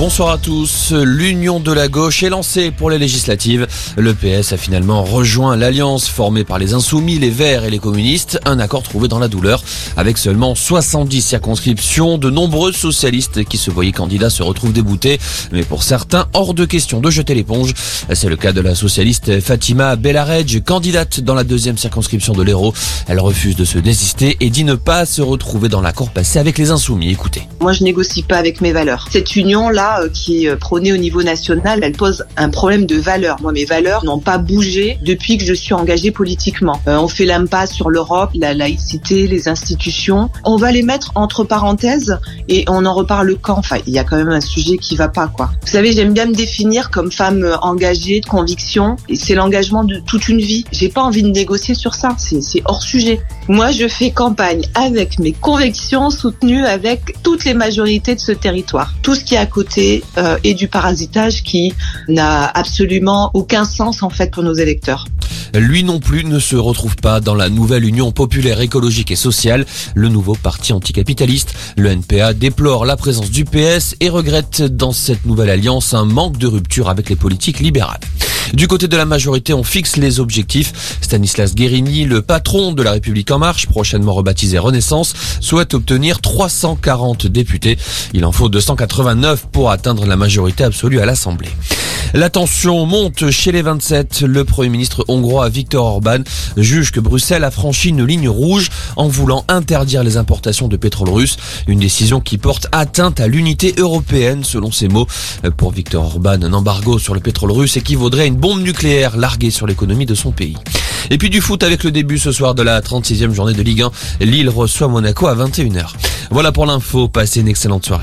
Bonsoir à tous. L'union de la gauche est lancée pour les législatives. Le PS a finalement rejoint l'alliance formée par les Insoumis, les Verts et les communistes. Un accord trouvé dans la douleur. Avec seulement 70 circonscriptions, de nombreux socialistes qui se voyaient candidats se retrouvent déboutés. Mais pour certains, hors de question de jeter l'éponge. C'est le cas de la socialiste Fatima Belaredj, candidate dans la deuxième circonscription de l'Hérault. Elle refuse de se désister et dit ne pas se retrouver dans l'accord passé avec les Insoumis. Écoutez. Moi, je négocie pas avec mes valeurs. Cette union-là, euh, qui est euh, prônée au niveau national, elle pose un problème de valeurs. Moi, mes valeurs n'ont pas bougé depuis que je suis engagée politiquement. Euh, on fait l'impasse sur l'Europe, la laïcité, les institutions. On va les mettre entre parenthèses et on en reparle quand? Enfin, il y a quand même un sujet qui va pas, quoi. Vous savez, j'aime bien me définir comme femme engagée, de conviction, c'est l'engagement de toute une vie. J'ai pas envie de négocier sur ça. C'est hors sujet. Moi, je fais campagne avec mes convictions soutenues avec toutes les majorités de ce territoire. Tout ce qui est à côté euh, et du parasitage qui n'a absolument aucun sens en fait pour nos électeurs. Lui non plus ne se retrouve pas dans la nouvelle Union populaire écologique et sociale, le nouveau parti anticapitaliste. Le NPA déplore la présence du PS et regrette dans cette nouvelle alliance un manque de rupture avec les politiques libérales. Du côté de la majorité, on fixe les objectifs. Stanislas Guérini, le patron de la République en marche, prochainement rebaptisé Renaissance, souhaite obtenir 340 députés. Il en faut 289 pour atteindre la majorité absolue à l'Assemblée. La tension monte chez les 27. Le Premier ministre hongrois Viktor Orban juge que Bruxelles a franchi une ligne rouge en voulant interdire les importations de pétrole russe. Une décision qui porte atteinte à l'unité européenne, selon ses mots. Pour Viktor Orban, un embargo sur le pétrole russe équivaudrait à une bombe nucléaire larguée sur l'économie de son pays. Et puis du foot avec le début ce soir de la 36e journée de Ligue 1. Lille reçoit Monaco à 21h. Voilà pour l'info. Passez une excellente soirée.